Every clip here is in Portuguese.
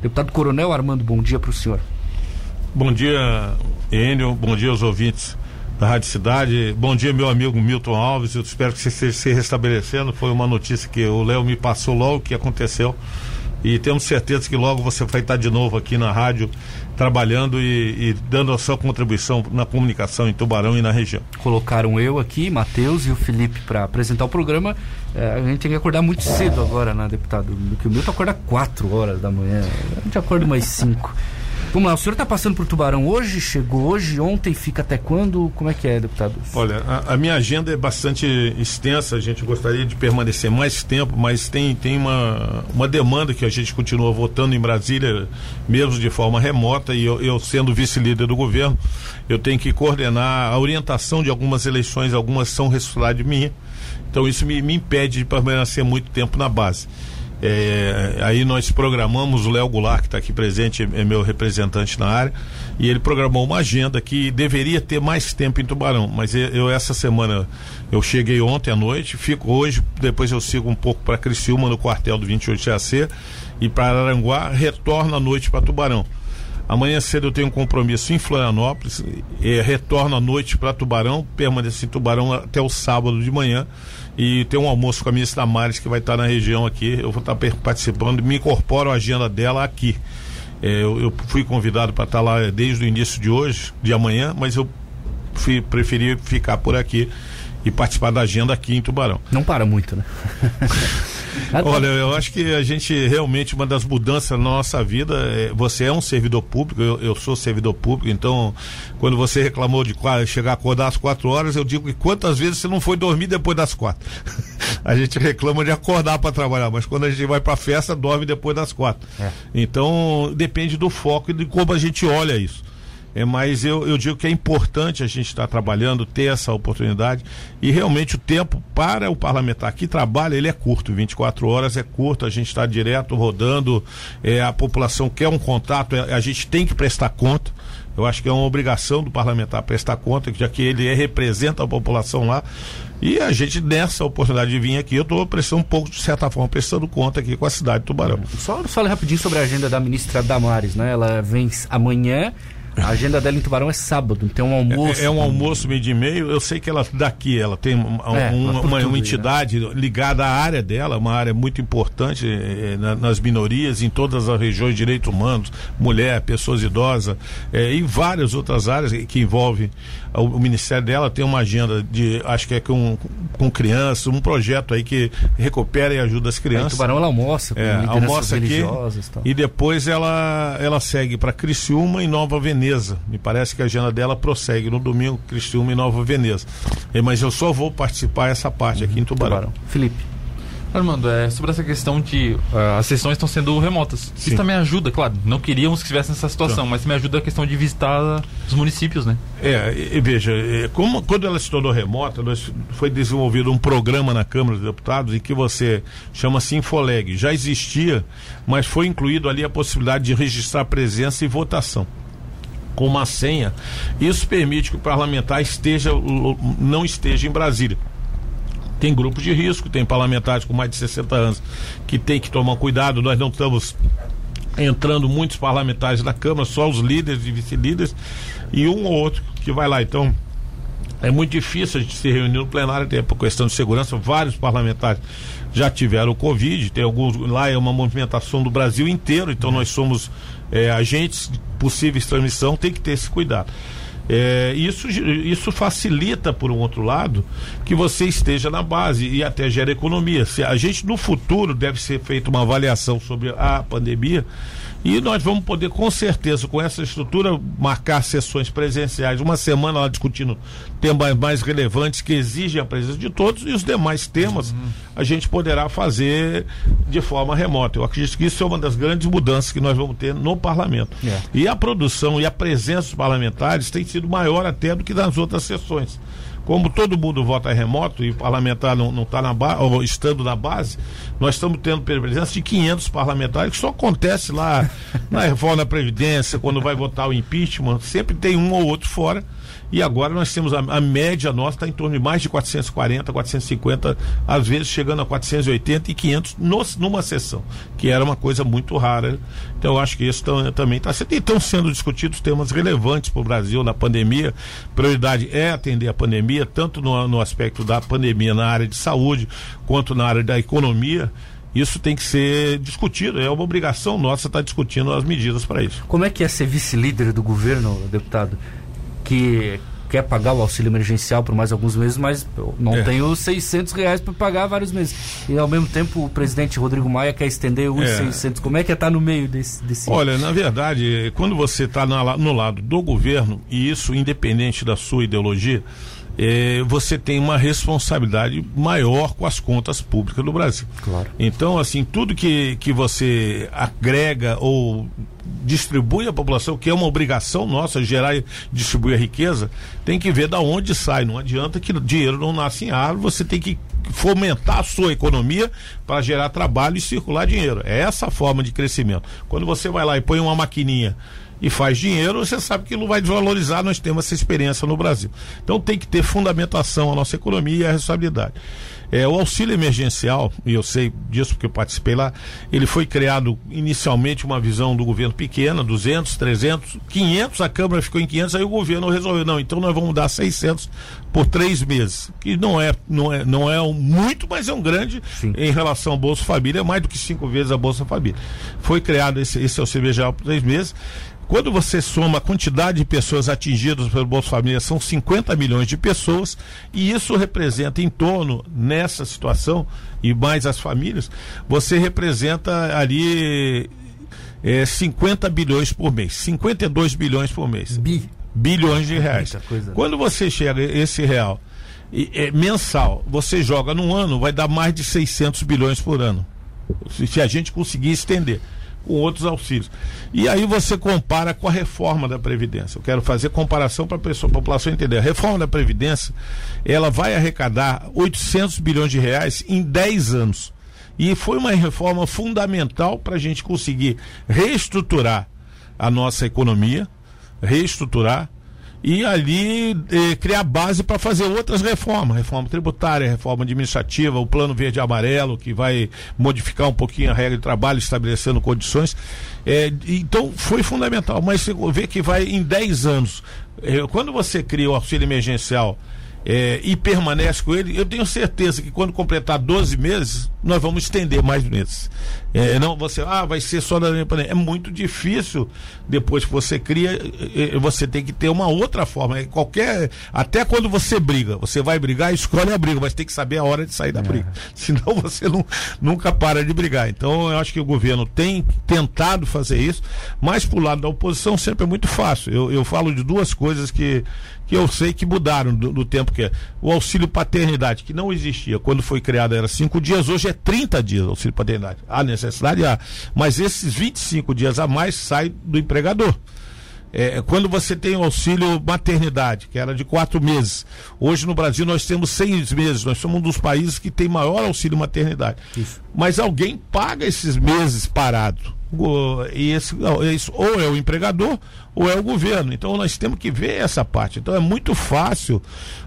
Deputado Coronel Armando, bom dia para o senhor. Bom dia, Enio, bom dia aos ouvintes da Rádio Cidade. Bom dia, meu amigo Milton Alves. Eu espero que você esteja se restabelecendo. Foi uma notícia que o Léo me passou logo que aconteceu. E temos certeza que logo você vai estar de novo aqui na rádio, trabalhando e, e dando a sua contribuição na comunicação em Tubarão e na região. Colocaram eu aqui, Matheus e o Felipe para apresentar o programa. É, a gente tem que acordar muito cedo agora, né, deputado? Porque o Milton acorda 4 horas da manhã. A gente acorda umas 5. Vamos lá, o senhor está passando por Tubarão hoje? Chegou hoje, ontem, fica até quando? Como é que é, deputado? Olha, a, a, minha agenda é bastante extensa, a gente gostaria de permanecer mais tempo, mas tem, tem uma, uma demanda que a gente continua votando em Brasília, mesmo de forma remota, e eu, eu sendo vice-líder do governo, eu tenho que coordenar a orientação de algumas eleições, algumas são responsabilidade minha, então isso me, me impede de permanecer muito tempo na base. É, aí nós programamos, o Léo Goulart, que está aqui presente, é meu representante na área, e ele programou uma agenda que deveria ter mais tempo em Tubarão, mas eu, essa semana, eu cheguei ontem à noite, fico hoje, depois eu sigo um pouco para Criciúma, no quartel do 28 AC, e para Aranguá, retorno à noite para Tubarão. Amanhã cedo eu tenho um compromisso em Florianópolis, e retorno à noite para Tubarão, permaneço em Tubarão até o sábado de manhã e tem um almoço com a ministra Damares que vai estar na região aqui. Eu vou estar participando, me incorporo a agenda dela aqui. É, eu, eu, fui convidado para estar lá desde o início de hoje, de amanhã, mas eu fui, preferi ficar por aqui e participar da agenda aqui em Tubarão. Não para muito, né? Olha, eu acho que a gente realmente, uma das mudanças na nossa vida, é, você é um servidor público, eu, eu, sou servidor público, então, quando você reclamou de chegar a acordar às quatro horas, eu digo que quantas vezes você não foi dormir depois das quatro? a gente reclama de acordar para trabalhar, mas quando a gente vai para festa, dorme depois das quatro. É. Então, depende do foco e de como a gente olha isso. É, mas eu, eu digo que é importante a gente estar trabalhando, ter essa oportunidade e realmente o tempo para o parlamentar que trabalha, ele é curto, 24 horas é curto, a gente está direto rodando, é, a população quer um contato, é, a gente tem que prestar conta. Eu acho que é uma obrigação do parlamentar prestar conta, já que ele é, representa a população lá. E a gente, nessa oportunidade de vir aqui, eu estou prestando um pouco, de certa forma, prestando conta aqui com a cidade de Tubarão. Só fale rapidinho sobre a agenda da ministra Damares, né? Ela vem amanhã a agenda dela em Tubarão é sábado, tem um almoço. É, é um almoço meio de meio. Eu sei que ela daqui, ela tem um, é, uma, uma, uma, entidade né? ligada à área dela, uma área muito importante eh, na, nas minorias, em todas as regiões, direitos humanos, mulher, pessoas idosas, eh, e várias outras áreas que envolvem o, o, ministério dela tem uma agenda de, acho que é com, com crianças, um projeto aí que recupera e ajuda as crianças. É, Tubarão ela almoça, com é, almoça aqui e depois ela ela segue para Criciúma e Nova Veneza. Me parece que a agenda dela prossegue no domingo Criciúma e Nova Veneza. Mas eu só vou participar essa parte uhum, aqui em Tubarão. Tubarão. Felipe. Armando, é sobre essa questão de uh, as sessões estão sendo remotas. Sim. Isso também ajuda, claro. Não queríamos que estivesse nessa situação, mas me ajuda a questão de visitar os municípios, né? É, e, e veja, é, como quando ela se tornou remota, nós, foi desenvolvido um programa na Câmara dos Deputados em que você chama-se Infoleg. Já existia, mas foi incluído ali a possibilidade de registrar presença e votação com uma senha. Isso permite que o parlamentar esteja não esteja em Brasília tem grupos de risco, tem parlamentares com mais de 60 anos que tem que tomar cuidado. Nós não estamos entrando muitos parlamentares na Câmara, só os líderes e vice-líderes e um ou outro que vai lá. Então, é muito difícil a gente se reunir no plenário, tem por questão de segurança, vários parlamentares já tiveram Covid, tem alguns, lá é uma movimentação do Brasil inteiro, então nós somos é, agentes de possíveis transmissão, tem que ter esse cuidado. É, isso, isso facilita, por um outro lado, que você esteja na base e até gera economia. Se a gente no futuro deve ser feita uma avaliação sobre a pandemia e nós vamos poder, com certeza, com essa estrutura, marcar sessões presenciais, uma semana lá discutindo temas mais relevantes que exigem a presença de todos e os demais temas uhum. a gente poderá fazer de forma remota. Eu acredito que isso é uma das grandes mudanças que nós vamos ter no parlamento. É. E a produção e a presença dos parlamentares tem sido maior até do que nas outras sessões como todo mundo vota remoto e o parlamentar não está na base, ou estando na base, nós estamos tendo presença de 500 parlamentares, que só acontece lá Na reforma da Previdência, quando vai votar o impeachment, sempre tem um ou outro fora. E agora nós temos a, a média nossa está em torno de mais de 440, 450, às vezes chegando a 480 e 500 no, numa sessão, que era uma coisa muito rara. Então eu acho que isso também está sendo. Estão sendo discutidos temas relevantes para o Brasil na pandemia. Prioridade é atender a pandemia, tanto no, no aspecto da pandemia na área de saúde, quanto na área da economia isso tem que ser discutido. É uma obrigação nossa estar discutindo as medidas para isso. Como é que é ser vice-líder do governo, deputado? Que quer pagar o auxílio emergencial por mais alguns meses, mas não é. tem os 600 reais para pagar vários meses. E ao mesmo tempo o presidente Rodrigo Maia quer estender os é. 600. Como é que é estar tá no meio desse, desse... Olha, na verdade, quando você está no lado do governo, e isso independente da sua ideologia, é, você tem uma responsabilidade maior com as contas públicas do Brasil. Claro. Então, assim, tudo que, que você agrega ou distribui à população, que é uma obrigação nossa, gerar e distribuir a riqueza, tem que ver da onde sai. Não adianta que dinheiro não nasce em árvore, você tem que fomentar a sua economia para gerar trabalho e circular dinheiro. É essa a forma de crescimento. Quando você vai lá e põe uma maquininha e faz dinheiro, você sabe que não vai desvalorizar, nós temos essa experiência no Brasil. Então tem que ter fundamentação a nossa economia e a responsabilidade. É, o auxílio emergencial, e eu sei disso porque eu participei lá, ele foi criado inicialmente uma visão do governo pequena, 200, 300, 500, a Câmara ficou em 500, aí o governo resolveu, não, então nós vamos dar 600 por três meses, que não é, não é, não é um, muito, mas é um grande Sim. em relação ao Bolsa Família, é mais do que cinco vezes a Bolsa Família. Foi criado esse, esse auxílio emergencial por três meses, quando você soma a quantidade de pessoas atingidas pelo Bolsa Família, são 50 milhões de pessoas, e isso representa em torno, nessa situação, e mais as famílias, você representa ali é, 50 bilhões por mês, 52 bilhões por mês. Bi. Bilhões de reais. Coisa, né? Quando você chega esse real e, é, mensal, você joga num ano, vai dar mais de 600 bilhões por ano. Se, se a gente conseguir estender com outros auxílios. E aí você compara com a reforma da Previdência. Eu quero fazer comparação para a população entender. A reforma da Previdência, ela vai arrecadar 800 bilhões de reais em 10 anos. E foi uma reforma fundamental para a gente conseguir reestruturar a nossa economia, reestruturar e ali eh, criar base para fazer outras reformas, reforma tributária, reforma administrativa, o plano verde e amarelo, que vai modificar um pouquinho a regra de trabalho, estabelecendo condições. Eh, então foi fundamental, mas você vê que vai em 10 anos. Eh, quando você cria o auxílio emergencial é, e permanece com ele, eu tenho certeza que quando completar 12 meses, nós vamos estender mais meses. É, não você, ah, vai ser só da É muito difícil, depois que você cria, é, é, você tem que ter uma outra forma. É, qualquer, até quando você briga, você vai brigar, escolhe a briga, mas tem que saber a hora de sair da briga. Senão você não, nunca para de brigar. Então eu acho que o governo tem tentado fazer isso, mas pro lado da oposição sempre é muito fácil. Eu, eu falo de duas coisas que, que eu sei que mudaram do, do, tempo que é. O auxílio paternidade, que não existia quando foi criado, era cinco dias, hoje é 30 dias o auxílio paternidade. Há necessidade? Há. Mas esses 25 dias a mais saem do empregador. É, quando você tem o auxílio maternidade, que era de quatro meses, hoje no Brasil nós temos seis meses, nós somos um dos países que tem maior auxílio maternidade. Isso. Mas alguém paga esses meses parado. E esse, esse, ou é o empregador ou é o governo. Então nós temos que ver essa parte. Então é muito fácil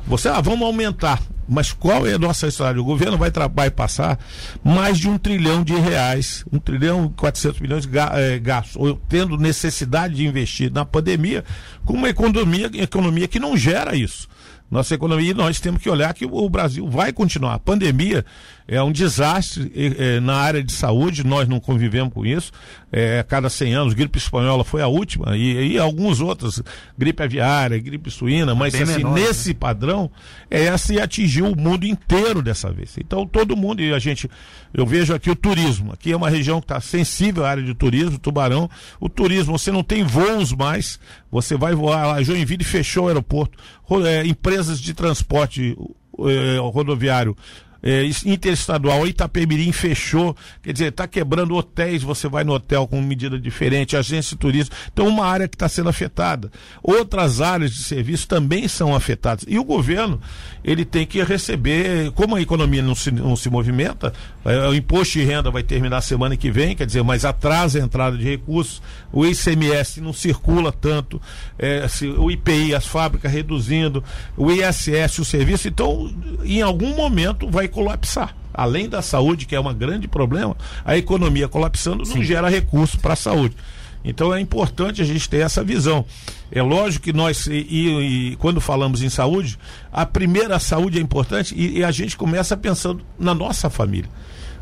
você, ah, vamos aumentar. Mas qual é a nossa história? O governo vai, vai passar mais de um trilhão de reais, um trilhão e 400 milhões de é, gastos, ou tendo necessidade de investir na pandemia, com uma economia, economia que não gera isso nossa economia e nós temos que olhar que o Brasil vai continuar. A pandemia é um desastre é, na área de saúde, nós não convivemos com isso. É, cada 100 anos, gripe espanhola foi a última e, e alguns outros, gripe aviária, gripe suína, mas assim, menor, né? nesse né? padrão, é essa e atingiu o mundo inteiro dessa vez. Então todo mundo, e a gente, eu vejo aqui o turismo, aqui é uma região que está sensível à área de turismo, Tubarão, o turismo, você não tem voos mais, você vai voar lá, Joinville fechou o aeroporto, é, empresas de transporte é, rodoviário é, interestadual, Itapemirim fechou, quer dizer, está quebrando hotéis, você vai no hotel com medida diferente, agência de turismo. Então, uma área que está sendo afetada. Outras áreas de serviço também são afetadas. E o governo, ele tem que receber, como a economia não se, não se movimenta, é, o imposto de renda vai terminar semana que vem, quer dizer, mas atrasa a entrada de recursos, o ICMS não circula tanto, é, se, o IPI, as fábricas reduzindo, o ISS, o serviço, então, em algum momento vai colapsar. Além da saúde, que é um grande problema, a economia colapsando Sim. não gera recurso para a saúde. Então é importante a gente ter essa visão. É lógico que nós, e, e, quando falamos em saúde, a primeira saúde é importante e, e, a gente começa pensando na nossa família.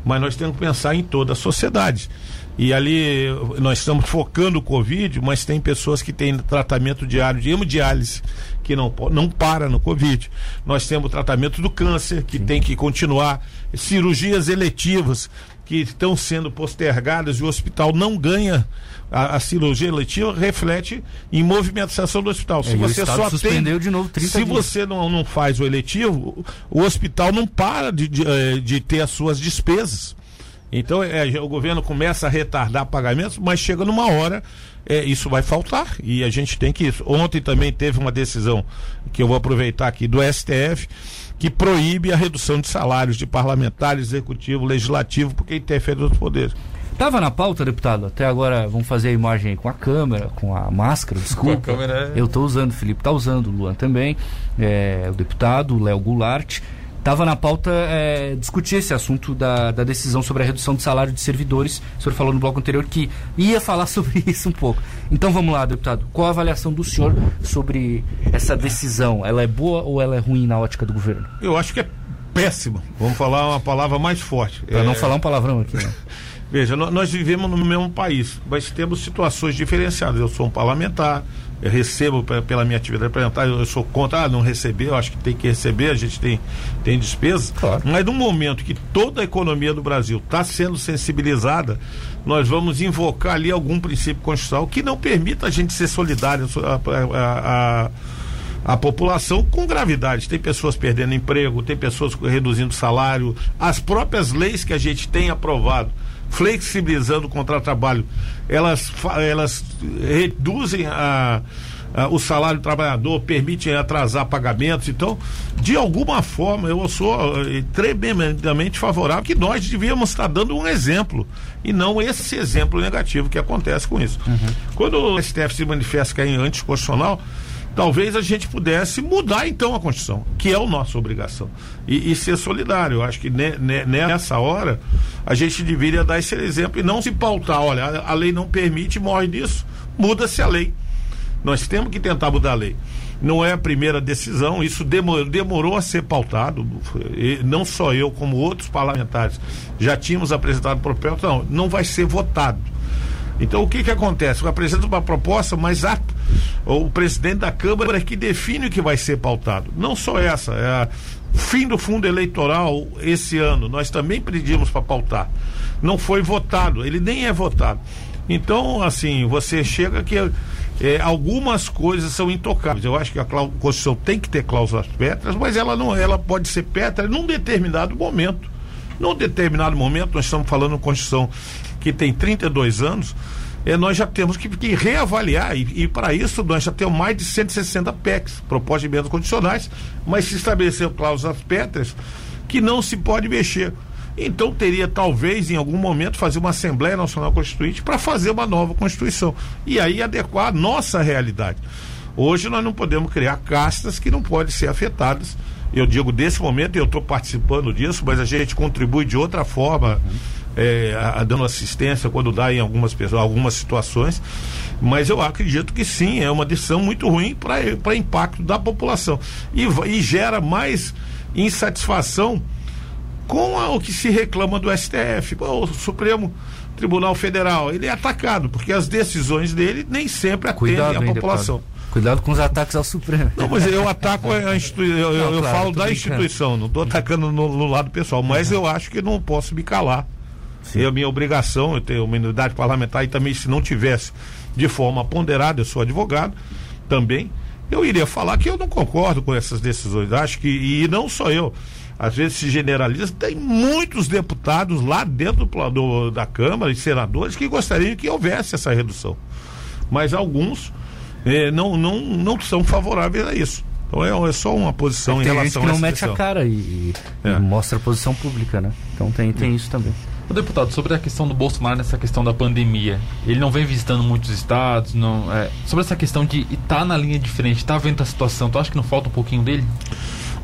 Mas nós temos que pensar em toda a sociedade. E ali nós estamos focando o Covid, mas tem pessoas que têm tratamento diário de hemodiálise, que não, não para no Covid. Nós temos o tratamento do câncer, que Sim. tem que continuar. Cirurgias eletivas que estão sendo postergadas e o hospital não ganha a, a cirurgia eletiva reflete em movimentação do hospital. Se é, você só suspendeu de novo 30 se dias. você não, não faz o eletivo, o hospital não para de, de, eh, de ter as suas despesas. Então é, o governo começa a retardar pagamentos, mas chega numa hora é, isso vai faltar e a gente tem que. Ontem também teve uma decisão que eu vou aproveitar aqui do STF que proíbe a redução de salários de parlamentar, executivo, legislativo, porque interfere nos poderes. Estava na pauta, deputado. Até agora vamos fazer a imagem com a câmera, com a máscara, desculpa. Com a câmera é... Eu estou usando, o Felipe está usando, o Luan também, é, o deputado, o Léo Goulart. Estava na pauta é, discutir esse assunto da, da decisão sobre a redução de salário de servidores. O senhor falou no bloco anterior que ia falar sobre isso um pouco. Então vamos lá, deputado. Qual a avaliação do senhor sobre essa decisão? Ela é boa ou ela é ruim na ótica do governo? Eu acho que é péssima. Vamos falar uma palavra mais forte. Para é... não falar um palavrão aqui. Né? Veja, nós vivemos no mesmo país, mas temos situações diferenciadas. Eu sou um parlamentar, eu recebo pela minha atividade parlamentar, eu sou contra, ah, não receber, eu acho que tem que receber, a gente tem, tem despesas. Claro. Mas no momento que toda a economia do Brasil está sendo sensibilizada, nós vamos invocar ali algum princípio constitucional que não permita a gente ser solidário a, a, a a população com gravidade. Tem pessoas perdendo emprego, tem pessoas reduzindo salário, as próprias leis que a gente tem aprovado flexibilizando o contrato de trabalho, elas, elas reduzem a, a, o salário do trabalhador, permitem atrasar pagamentos. Então, de alguma forma, eu sou eh, tremendamente favorável que nós devíamos estar dando um exemplo e não esse exemplo negativo que acontece com isso. Uhum. Quando o STF se manifesta que é anticonstitucional, talvez a gente pudesse mudar então a Constituição, que é a nossa obrigação, e, e ser solidário. Eu acho que ne, ne, nessa hora a gente deveria dar esse exemplo e não se pautar, olha, a, a lei não permite, morre disso, muda-se a lei. Nós temos que tentar mudar a lei. Não é a primeira decisão, isso demorou, demorou a ser pautado. não só eu, como outros parlamentares já tínhamos apresentado proposta, não, não vai ser votado então o que que acontece? Apresenta uma proposta, mas a, o presidente da Câmara é que define o que vai ser pautado. Não só essa, é a fim do fundo eleitoral esse ano. Nós também pedimos para pautar. Não foi votado, ele nem é votado. Então, assim, você chega que é, algumas coisas são intocáveis. Eu acho que a Constituição tem que ter cláusulas pétreas, mas ela não, ela pode ser pétrea num determinado momento. Num determinado momento, nós estamos falando de Constituição que tem 32 anos, é, nós já temos que, que reavaliar, e, e para isso nós já temos mais de 160 PECs, propostas de emendas condicionais, mas se estabeleceu cláusulas pétreas que não se pode mexer. Então teria talvez em algum momento fazer uma Assembleia Nacional Constituinte para fazer uma nova Constituição e aí adequar a nossa realidade. Hoje nós não podemos criar castas que não podem ser afetadas. Eu digo desse momento, eu estou participando disso, mas a gente contribui de outra forma. Uhum é, a, dando assistência quando dá em algumas pessoas, algumas situações, mas eu acredito que sim, é uma decisão muito ruim para impacto da população e, e gera mais insatisfação com a, o que se reclama do STF. Pô, o Supremo Tribunal Federal, ele é atacado, porque as decisões dele nem sempre atendem Cuidado, a população. Deputado. Cuidado com os ataques ao Supremo. Não, mas eu ataco a instituição, eu, não, eu claro, falo da instituição, não estou atacando no, no, lado pessoal, mas uhum. eu acho que não posso me calar Sim. É a minha obrigação, eu tenho uma imunidade parlamentar e também se não tivesse de forma ponderada, eu sou advogado também, eu iria falar que eu não concordo com essas decisões. Acho que, e não só eu, às vezes se generaliza, tem muitos deputados lá dentro do, do, da Câmara e senadores que gostariam que houvesse essa redução. Mas alguns eh, não, não, não são favoráveis a isso. Então é, é só uma posição é, em relação gente que a não mete a cara e, e É. mostra a posição pública, né? Então tem, tem isso também. Ô, deputado, sobre a questão do Bolsonaro nessa questão da pandemia, ele não vem visitando muitos estados, não, é, sobre essa questão de estar na linha de frente, estar vendo a situação, tu acha que não falta um pouquinho dele?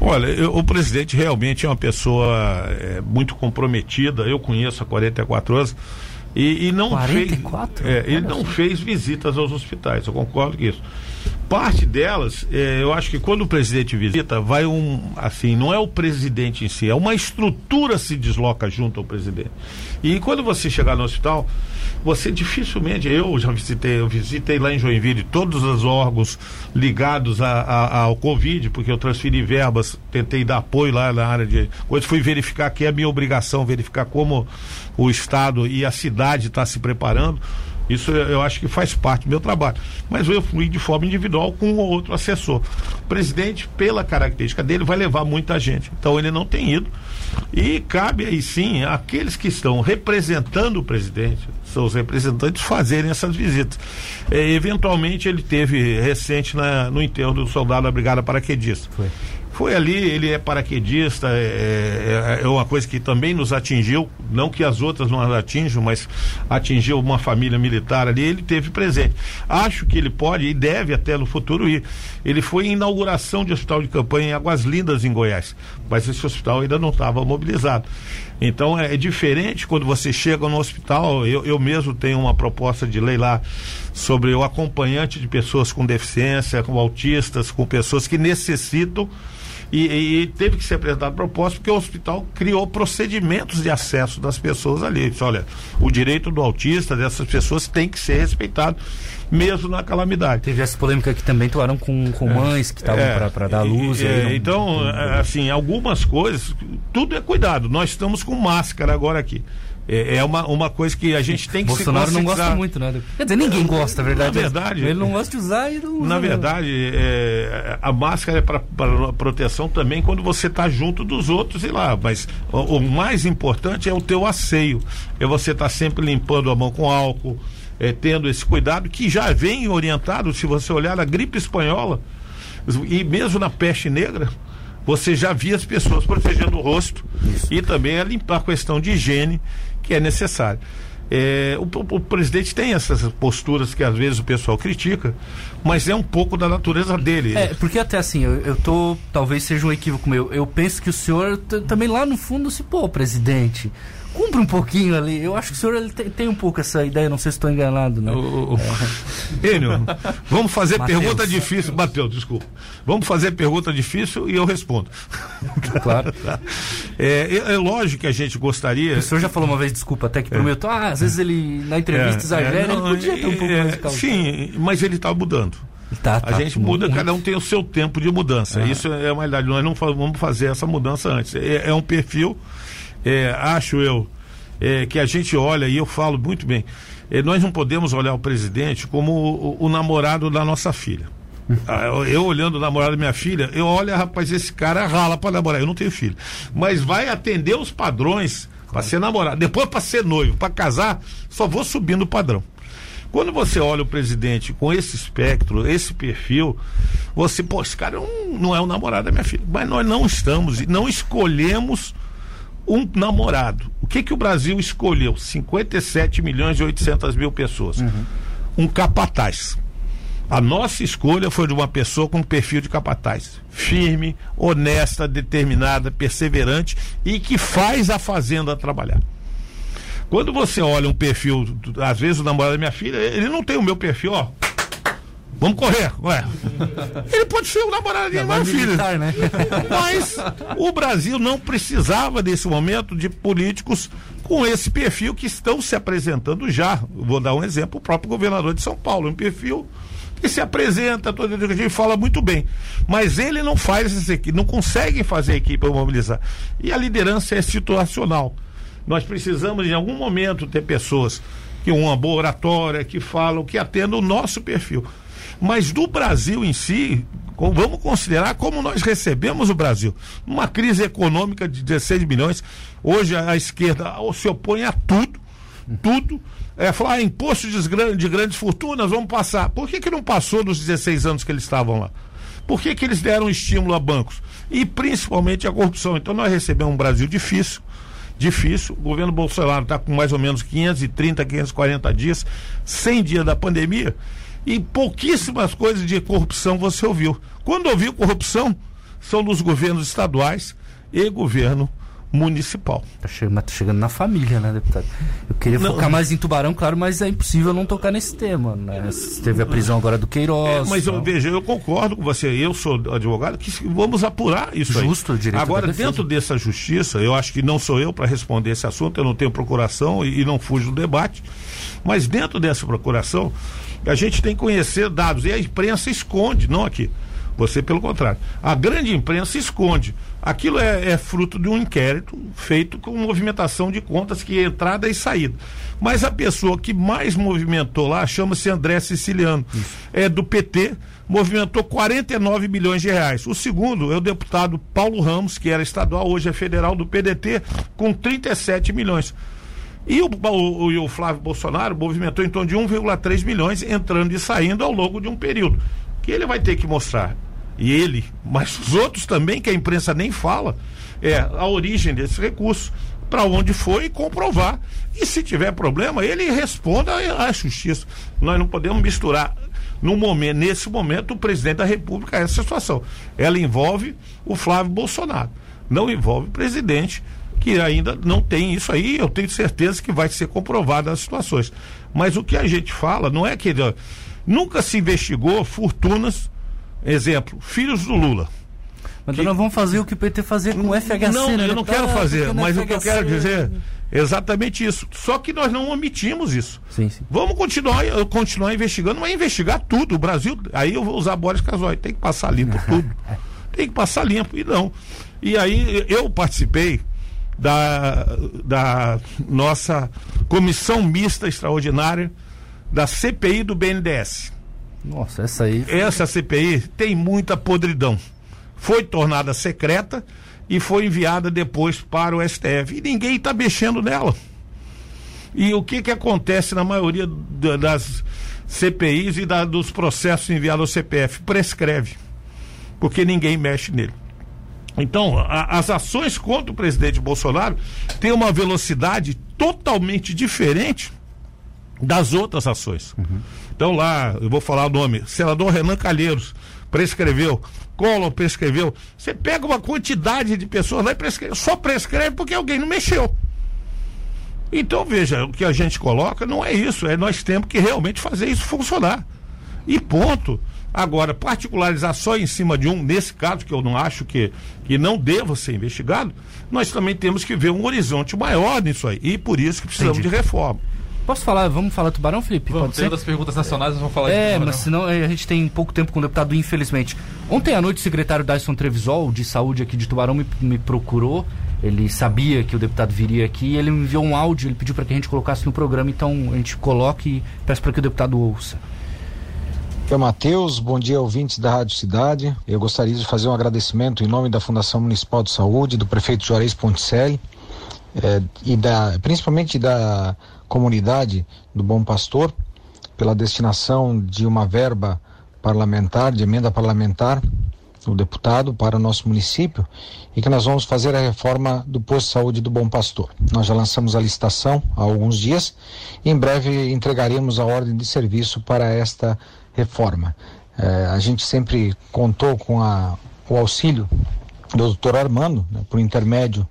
Olha, eu- o presidente realmente é uma pessoa é, muito comprometida, eu conheço há 44 anos. E, e não 44? fez. É, ele não fez visitas aos hospitais, eu concordo com isso. Parte delas, é, eu acho que quando o presidente visita, vai um. Assim, não é o presidente em si, é uma estrutura se desloca junto ao presidente. E quando você chegar no hospital, você dificilmente, eu já visitei, eu visitei lá em Joinville todos os órgãos ligados a- a- ao Covid, porque eu transferi verbas, tentei dar apoio lá na área de. Hoje fui verificar que é minha obrigação, verificar como o Estado e a cidade está se preparando. Isso eu acho que faz parte do meu trabalho. Mas eu fui de forma individual com um ou outro assessor. O presidente, pela característica dele, vai levar muita gente. Então ele não tem ido. E cabe aí sim àqueles que estão representando o presidente, seus representantes, fazerem essas visitas. É, eventualmente ele teve recente na- no enterro do soldado da Brigada Paraquedista. Foi. Foi ali, ele é paraquedista, é, é- é uma coisa que também nos atingiu, não que as outras não as atinjam, mas atingiu uma família militar ali, ele teve presente. Acho que ele pode e deve até no futuro ir. Ele foi em inauguração de hospital de campanha em Águas Lindas, em Goiás, mas esse hospital ainda não estava mobilizado. Então é, é diferente quando você chega no hospital, eu, eu mesmo tenho uma proposta de lei lá sobre o acompanhante de pessoas com deficiência, com autistas, com pessoas que necessitam e, e- teve que ser apresentado proposta porque o hospital criou procedimentos de acesso das pessoas ali. Disse, olha, o direito do autista, dessas pessoas, tem que ser respeitado, mesmo na calamidade. Teve essa polêmica que também atuaram com, com mães que estavam É, para dar luz. é, não- então, não- é, assim, algumas coisas, tudo é cuidado. Nós estamos com máscara agora aqui. É, é uma, uma coisa que a gente tem que Bolsonaro se não conscientizar. gosta muito, né? Quer dizer, ninguém gosta, a verdade. Na é- verdade, Ele não gosta de usar e não usa. Na verdade, é, a máscara é para proteção também quando você está junto dos outros e lá. Mas o, o mais importante é o teu asseio. É você estar sempre limpando a mão com álcool, é, tendo esse cuidado que já vem orientado, se você olhar a gripe espanhola e mesmo na peste negra. Você já via as pessoas protegendo o rosto e também a limpar a questão de higiene que é necessária. É, o, o- presidente tem essas posturas que às vezes o pessoal critica, mas é um pouco da natureza dele. É, porque até assim, eu, eu tô. Talvez seja um equívoco meu. Eu penso que o senhor também lá no fundo se, pô, presidente, cumpre um pouquinho ali. Eu acho que o senhor ele tem, tem um pouco essa ideia, não sei se estou enganado, né? O- o- Enio, vamos fazer Mateus. pergunta difícil. Mateus, desculpa. Vamos fazer pergunta difícil e eu respondo. Claro. É, é- é lógico que a gente gostaria. O senhor já falou uma vez, desculpa, até que prometeu, ah, às vezes ele na entrevista É, exagera, é, não, ele podia ter um pouco é, mais de calma. Sim, mas ele está mudando. Tá, A tá, gente muda, muito. cada um tem o seu tempo de mudança. Isso é uma realidade. Nós não vamos fazer essa mudança antes. É, é um perfil, é, acho eu, é, que a gente olha, e eu falo muito bem, é, nós não podemos olhar o presidente como o, o- o namorado da nossa filha. Ah, eu, olhando o namorado da minha filha, eu olho, rapaz, esse cara rala para namorar. Eu não tenho filho. Mas vai atender os padrões para ser namorado. Depois para ser noivo, para casar, só vou subindo o padrão. Quando você olha o presidente com esse espectro, esse perfil, você, pô, esse cara não, não é o namorado da minha filha. Mas nós não estamos, não escolhemos um namorado. O que que o Brasil escolheu? 57 milhões e 800 mil pessoas. Um capataz. A nossa escolha foi de uma pessoa com perfil de capataz. Firme, honesta, determinada, perseverante e que faz a fazenda trabalhar. Quando você olha um perfil, às vezes o namorado da minha filha, ele não tem o meu perfil, ó. Vamos correr, ué. Ele pode ser o namorado da filha. militar, né? Mas o Brasil não precisava nesse momento de políticos com esse perfil que estão se apresentando já. Vou dar um exemplo: o próprio governador de São Paulo, um perfil que se apresenta, todo a gente fala muito bem. Mas ele não faz essa equipe, não consegue fazer a equipe mobilizar. E a liderança é situacional. Nós precisamos, em algum momento, ter pessoas que uma boa oratória, que falam, que atendam o nosso perfil. Mas do Brasil em si, Vamos considerar como nós recebemos o Brasil. Uma crise econômica de 16 milhões. Hoje a esquerda se opõe a tudo, tudo. É, falar ah, imposto de, de grandes fortunas, vamos passar. Por que, que não passou nos 16 anos que eles estavam lá? Por que, que eles deram estímulo a bancos? E principalmente a corrupção. Então nós recebemos um Brasil difícil, difícil. O governo Bolsonaro está com mais ou menos 530, 540 dias, 100 dias da pandemia e pouquíssimas coisas de corrupção você ouviu. Quando ouviu corrupção, são dos governos estaduais e governo municipal. Tá chegando, tá chegando na família, né, deputado? Eu queria não, focar mais em Tubarão, claro, mas é impossível não tocar nesse tema, né? Teve a prisão agora do Queiroz. É, mas eu, veja, eu concordo com você, eu sou advogado, que vamos apurar isso Justo, aí. direito Agora, dentro dessa justiça, eu acho que não sou eu para responder esse assunto, eu não tenho procuração e, e não fujo do debate, mas dentro dessa procuração, a gente tem que conhecer dados. E a imprensa esconde, não aqui. Você, pelo contrário. A grande imprensa esconde. Aquilo é, é, fruto de um inquérito feito com movimentação de contas, que é entrada e saída. Mas a pessoa que mais movimentou lá chama-se André Siciliano. Isso. É do PT, movimentou 49 milhões de reais. O segundo é o deputado Paulo Ramos, que era estadual, hoje é federal do PDT, com 37 milhões. E o, o, o Flávio Bolsonaro movimentou em torno de 1,3 milhões entrando e saindo ao longo de um período. Que ele vai ter que mostrar. E ele, mas os outros também, que a imprensa nem fala, é a origem desse recurso, para onde foi e comprovar. E se tiver problema, ele responda à justiça. Nós não podemos misturar no momento, nesse momento, o presidente da República essa situação. Ela envolve o Flávio Bolsonaro, não envolve o presidente que ainda não tem isso aí, eu tenho certeza que vai ser comprovado as situações. Mas o que a gente fala não é que nunca se investigou fortunas, exemplo, filhos do Lula. Mas que... nós vamos fazer o que o PT fazer com o FHC, Não, né? eu não quero fazer, mas FHC... o que eu quero dizer é exatamente isso. Só que nós não omitimos isso. Sim, sim. Vamos continuar, continuar investigando, mas investigar tudo. O Brasil, aí eu vou usar Boris Casoy, tem que passar limpo tudo. tem que passar limpo, e não. E aí eu participei da, da nossa comissão mista extraordinária da CPI do BNDES. Nossa, essa aí. Essa CPI tem muita podridão. Foi tornada secreta e foi enviada depois para o STF. E ninguém está mexendo nela. E o que, que acontece na maioria das CPIs e da, dos processos enviados ao CPF? Prescreve. Porque ninguém mexe nele. Então, a, as ações contra o presidente Bolsonaro têm uma velocidade totalmente diferente das outras ações. Uhum. Então, lá, eu vou falar o nome: senador Renan Calheiros prescreveu, Collor prescreveu. Você pega uma quantidade de pessoas lá e prescreve, só prescreve porque alguém não mexeu. Então, veja, o que a gente coloca não é isso, é nós temos que realmente fazer isso funcionar. E ponto. Agora, particularizar só em cima de um, nesse caso, que eu não acho que, que não deva ser investigado, nós também temos que ver um horizonte maior nisso aí. E por isso que precisamos Entendi. de reforma. Posso falar? Vamos falar Tubarão, Felipe? Vamos, Pode ser? das perguntas nacionais nós vamos falar É, mas senão é, a gente tem pouco tempo com o deputado, infelizmente. Ontem à noite, o secretário Dyson Trevisol, de saúde aqui de Tubarão, me, me procurou. Ele sabia que o deputado viria aqui e ele me enviou um áudio, ele pediu para que a gente colocasse no programa, então a gente coloque e peço para que o deputado ouça. É Matheus, bom dia ouvintes da Rádio Cidade. Eu gostaria de fazer um agradecimento em nome da Fundação Municipal de Saúde, do prefeito Juarez Ponticelli é, e da, principalmente da comunidade do Bom Pastor pela destinação de uma verba parlamentar, de emenda parlamentar do deputado para o nosso município e que nós vamos fazer a reforma do posto de saúde do Bom Pastor. Nós já lançamos a licitação há alguns dias e em breve entregaremos a ordem de serviço para esta reforma. É, a gente sempre contou com a, o auxílio do doutor Armando, né, por intermédio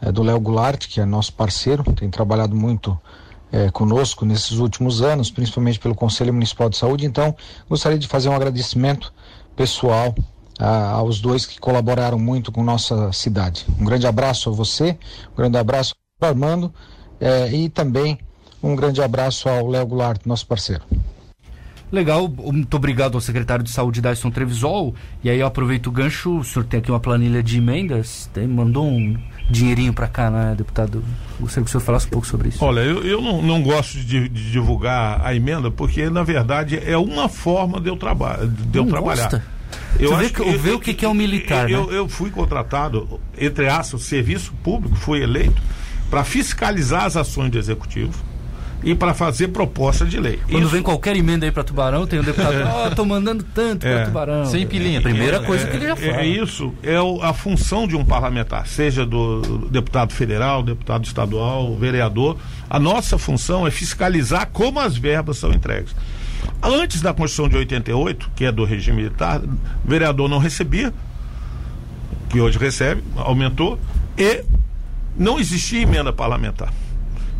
é, do Léo Goulart, que é nosso parceiro, tem trabalhado muito é, conosco nesses últimos anos, principalmente pelo Conselho Municipal de Saúde. Então, gostaria de fazer um agradecimento pessoal a, aos dois que colaboraram muito com nossa cidade. Um grande abraço a você, um grande abraço ao Armando é, e também um grande abraço ao Léo Goulart, nosso parceiro. Legal, muito obrigado ao secretário de Saúde, Dyson Trevisol. E aí eu aproveito o gancho, o senhor tem aqui uma planilha de emendas, tem, mandou um dinheirinho para cá, né, deputado? Gostaria que o senhor falasse um pouco sobre isso. Olha, eu, eu não, não gosto de, de, divulgar a emenda, porque na verdade é uma forma de eu, traba de eu trabalhar. Gosta? Eu Você vê, que, eu, vê o que, que é um militar. Eu, né? eu fui contratado, entre aspas, serviço público, fui eleito para fiscalizar as ações do executivo e para fazer proposta de lei. Quando isso... vem qualquer emenda aí para Tubarão, tem um deputado, ó, oh, tô mandando tanto é. para Tubarão. Sem pilinha. Primeira é, coisa que ele já fala. É isso, é o, a função de um parlamentar, seja do deputado federal, deputado estadual, vereador. A nossa função é fiscalizar como as verbas são entregues. Antes da Constituição de 88, que é do regime militar, o vereador não recebia, que hoje recebe, aumentou, e não existia emenda parlamentar.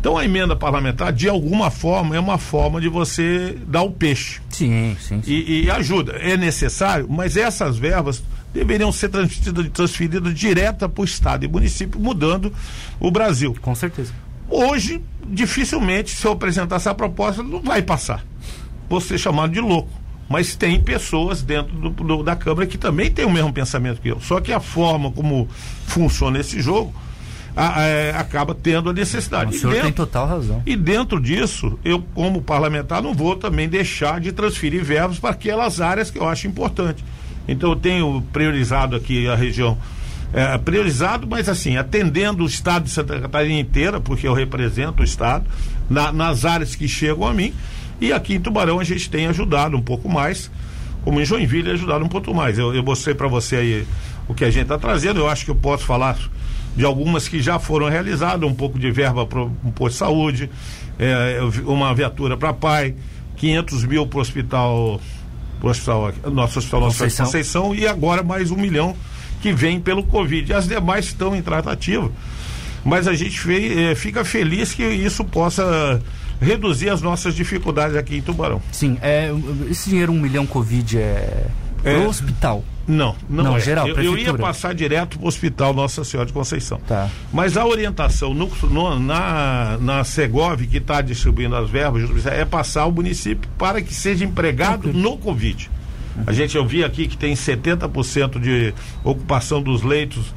Então a emenda parlamentar, de alguma forma, é uma forma de você dar o peixe. Sim, sim. sim. E, e, ajuda. É necessário, mas essas verbas deveriam ser transferidas, transferidas direta para o Estado e município, mudando o Brasil. Com certeza. Hoje, dificilmente, se eu apresentar essa proposta, não vai passar. Vou ser chamado de louco. Mas tem pessoas dentro do, do, da Câmara que também têm o mesmo pensamento que eu. Só que a forma como funciona esse jogo a, a, acaba tendo a necessidade. O senhor dentro, tem total razão. E dentro disso, eu, como parlamentar, não vou também deixar de transferir verbos para aquelas áreas que eu acho importante. Então eu tenho priorizado aqui a região. É, priorizado, mas assim, atendendo o estado de Santa Catarina inteira, porque eu represento o estado, na, nas áreas que chegam a mim. E aqui em Tubarão a gente tem ajudado um pouco mais, como em Joinville ajudado um pouco mais. Eu, eu mostrei para você aí o que a gente está trazendo, eu acho que eu posso falar de algumas que já foram realizadas, um pouco de verba para um posto de saúde, é, uma viatura para pai, 500 mil para o hospital, pro hospital, nosso hospital Conceição. Conceição e agora mais um milhão que vem pelo Covid. As demais estão em tratativa. Mas a gente é, fica feliz que isso possa reduzir as nossas dificuldades aqui em Tubarão. Sim, é, esse dinheiro, um milhão Covid é, é pro hospital. Não, não, não é. geral, eu, eu, ia passar direto para o Hospital Nossa Senhora de Conceição. Tá. Mas a orientação no, no, na, na Segov, que está distribuindo as verbas, é passar o município para que seja empregado no Covid. A gente, eu vi aqui que tem 70% de ocupação dos leitos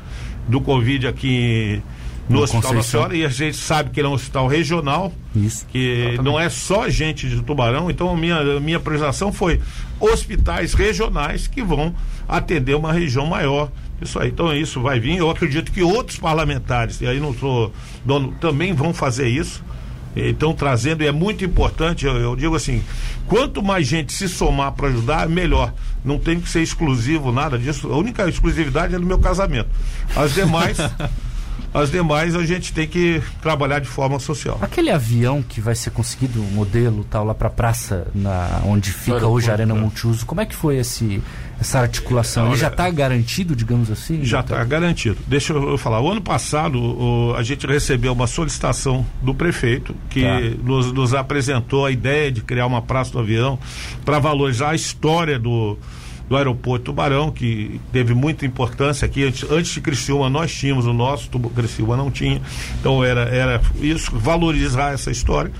do Covid aqui no, no Hospital Nossa Senhora e a gente sabe que ele é um hospital regional, Isso. que Exatamente. não é só gente de Tubarão, então a minha, minha priorização foi hospitais regionais que vão atender uma região maior. Isso aí, então isso vai vir. Eu acredito que outros parlamentares, e aí não sou dono, também vão fazer isso. Estão trazendo, e é muito importante, eu, eu digo assim, quanto mais gente se somar para ajudar, melhor. Não tem que ser exclusivo, nada disso. A única exclusividade é no meu casamento. As demais. As demais a gente tem que trabalhar de forma social. Aquele avião que vai ser conseguido, o modelo tal, lá para a praça, na, onde fica hoje a Arena Multiuso, como é que foi esse, essa articulação? Ele já está garantido, digamos assim? Já está garantido. Deixa eu falar. O ano passado, o, a gente recebeu uma solicitação do prefeito que tá. nos, nos apresentou a ideia de criar uma praça do avião para valorizar a história do do aeroporto Tubarão, que teve muita importância aqui. Antes, antes de Criciúma, nós tínhamos o nosso, Criciúma não tinha. Então era, era isso, valorizar essa história.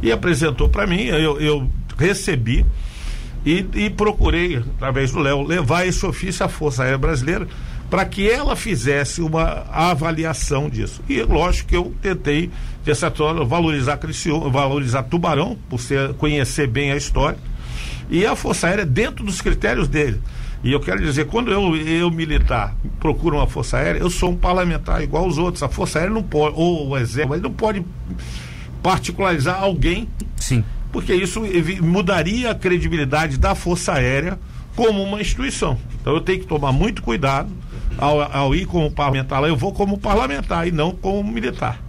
E apresentou para mim, eu, eu recebi e, e, procurei, através do Léo, levar esse ofício à Força Aérea Brasileira para que ela fizesse uma avaliação disso. E lógico que eu tentei, de certa forma, valorizar valorizar Tubarão, por ser, conhecer bem a história e a Força Aérea dentro dos critérios dele. E eu quero dizer, quando eu, eu militar procuro uma Força Aérea, eu sou um parlamentar igual os outros. A Força Aérea não pode, ou o Exército, mas não pode particularizar alguém. Sim. Porque isso mudaria a credibilidade da Força Aérea como uma instituição. Então eu tenho que tomar muito cuidado ao, ao ir como parlamentar lá, eu vou como parlamentar e não como militar.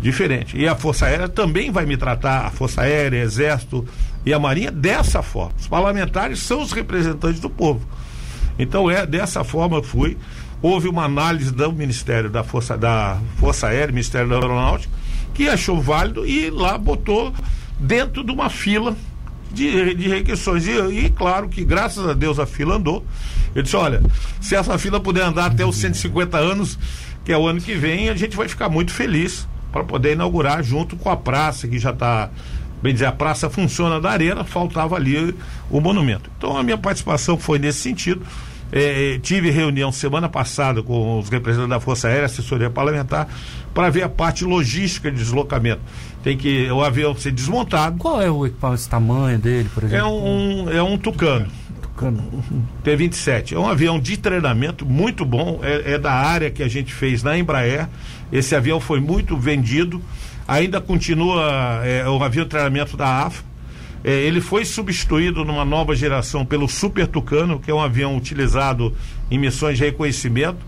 Diferente. E a Força Aérea também vai me tratar, a Força Aérea, Exército, e a Marinha dessa forma. Os parlamentares são os representantes do povo. Então é dessa forma fui. Houve uma análise do Ministério da Força, da Força Aérea, Ministério da Aeronáutica, que achou válido e lá botou dentro de uma fila de, de requisições. E, e, claro que, graças a Deus, a fila andou. Eu disse: olha, se essa fila puder andar até os 150 anos, que é o ano que vem, a gente vai ficar muito feliz para poder inaugurar junto com a praça que já está bem dizer, a praça funciona da arena, faltava ali o monumento. Então a minha participação foi nesse sentido. É, é tive reunião semana passada com os representantes da Força Aérea, assessoria parlamentar, para ver a parte logística de deslocamento. Tem que o avião ser desmontado. Qual é o equipamento, tamanho dele, por exemplo? É um, é um tucano. Tucano. T-27. É um avião de treinamento muito bom, é, é, da área que a gente fez na Embraer. Esse avião foi muito vendido, ainda continua é, o avião de treinamento da AFA. É, ele foi substituído numa nova geração pelo Super Tucano, que é um avião utilizado em missões de reconhecimento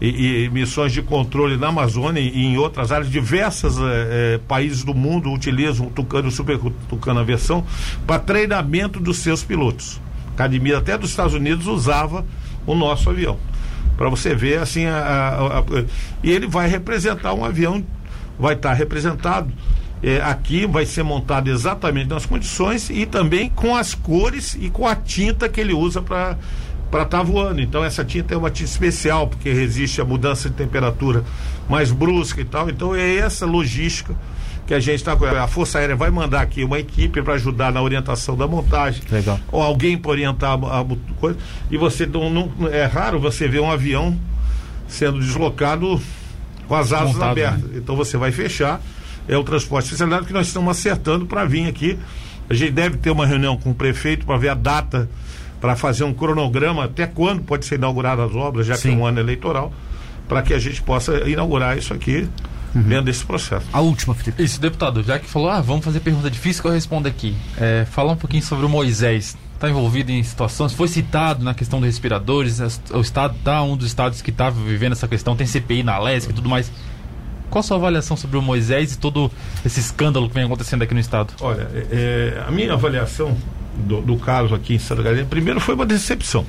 e, e missões de controle na Amazônia e em outras áreas. Diversos é, países do mundo utilizam o Tucano o Super Tucano a versão para treinamento dos seus pilotos. A academia até dos Estados Unidos usava o nosso avião. Para você ver assim, a, a, a, e ele vai representar um avião, vai estar representado é, aqui vai ser montado exatamente nas condições e também com as cores e com a tinta que ele usa para para estar tá voando. Então essa tinta é uma tinta especial porque resiste à mudança de temperatura mais brusca e tal. Então é essa logística que a gente está a Força Aérea vai mandar aqui uma equipe para ajudar na orientação da montagem. Legal. Ou alguém para orientar a, a, coisa. E você não, não, é raro você ver um avião sendo deslocado com as asas Montado, abertas. Né? Então você vai fechar é o transporte especializado que nós estamos acertando para vir aqui. A gente deve ter uma reunião com o prefeito para ver a data, para fazer um cronograma até quando pode ser inaugurada as obras, já Sim. que é um ano eleitoral, para que a gente possa inaugurar isso aqui uhum. dentro desse processo. A última, Felipe. Isso, deputado, já que falou, ah, vamos fazer pergunta difícil que eu respondo aqui. É, falar um pouquinho sobre o Moisés. Está envolvido em situações, foi citado na questão dos respiradores, o Estado está um dos estados que está vivendo essa questão, tem CPI na LESC e tudo mais. Qual a sua avaliação sobre o Moisés e todo esse escândalo que vem acontecendo aqui no estado? Olha, é, é a minha avaliação do, do, caso aqui em Santa Catarina, primeiro foi uma decepção.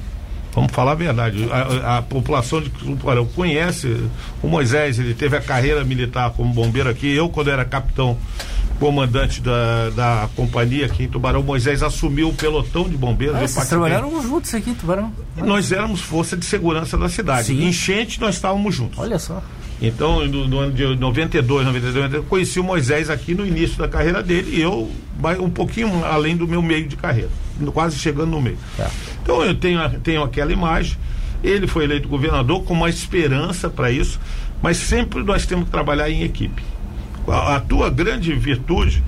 Vamos falar a verdade. A, a população de Tubarão conhece o Moisés, ele teve a carreira militar como bombeiro aqui. Eu, quando era capitão comandante da, da companhia aqui em Tubarão, Moisés assumiu o pelotão de bombeiros. Ah, vocês trabalharam juntos aqui em Tubarão? Nós éramos força de segurança da cidade. Sim. Enchente, nós estávamos juntos. Olha só. Então, no, no, ano de 92, 93, eu conheci o Moisés aqui no início da carreira dele e eu um pouquinho além do meu meio de carreira, quase chegando no meio. É. Então, eu tenho, tenho aquela imagem. Ele foi eleito governador com uma esperança para isso, mas sempre nós temos que trabalhar em equipe. A, tua grande virtude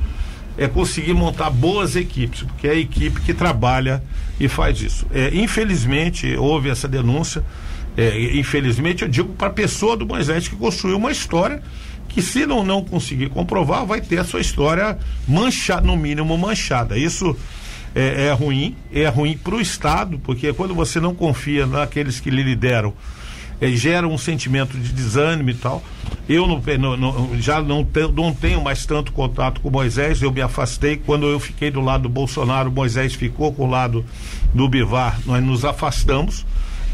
é conseguir montar boas equipes, porque é a equipe que trabalha e faz isso. É, infelizmente, houve essa denúncia é, infelizmente, eu digo para a pessoa do Moisés que construiu uma história que, se não, não conseguir comprovar, vai ter a sua história manchada, no mínimo manchada. Isso é, é ruim, é ruim para o Estado, porque quando você não confia naqueles que lhe lideram, é, gera um sentimento de desânimo e tal. Eu não, não, já não, te, não tenho mais tanto contato com Moisés, eu me afastei. Quando eu fiquei do lado do Bolsonaro, Moisés ficou com o lado do Bivar, nós nos afastamos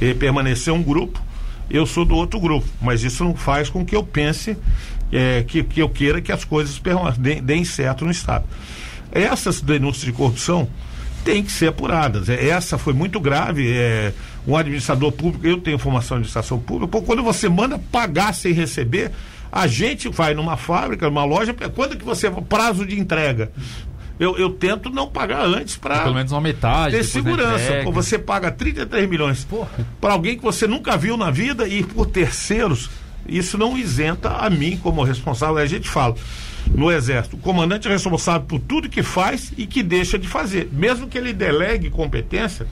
eh, permanecer um grupo, eu sou do outro grupo, mas isso não faz com que eu pense eh, que, que eu queira que as coisas deem, deem certo no Estado. Essas denúncias de corrupção têm que ser apuradas. É, essa foi muito grave. É, um administrador público, eu tenho formação em administração pública, pô, quando você manda pagar sem receber, a gente vai numa fábrica, numa loja, quando que você prazo de entrega? eu, eu tento não pagar antes para pelo menos uma metade ter segurança. Pô, você paga 33 milhões para alguém que você nunca viu na vida e por terceiros, isso não isenta a mim como responsável. A gente fala no exército, o comandante é responsável por tudo que faz e que deixa de fazer, mesmo que ele delegue competência,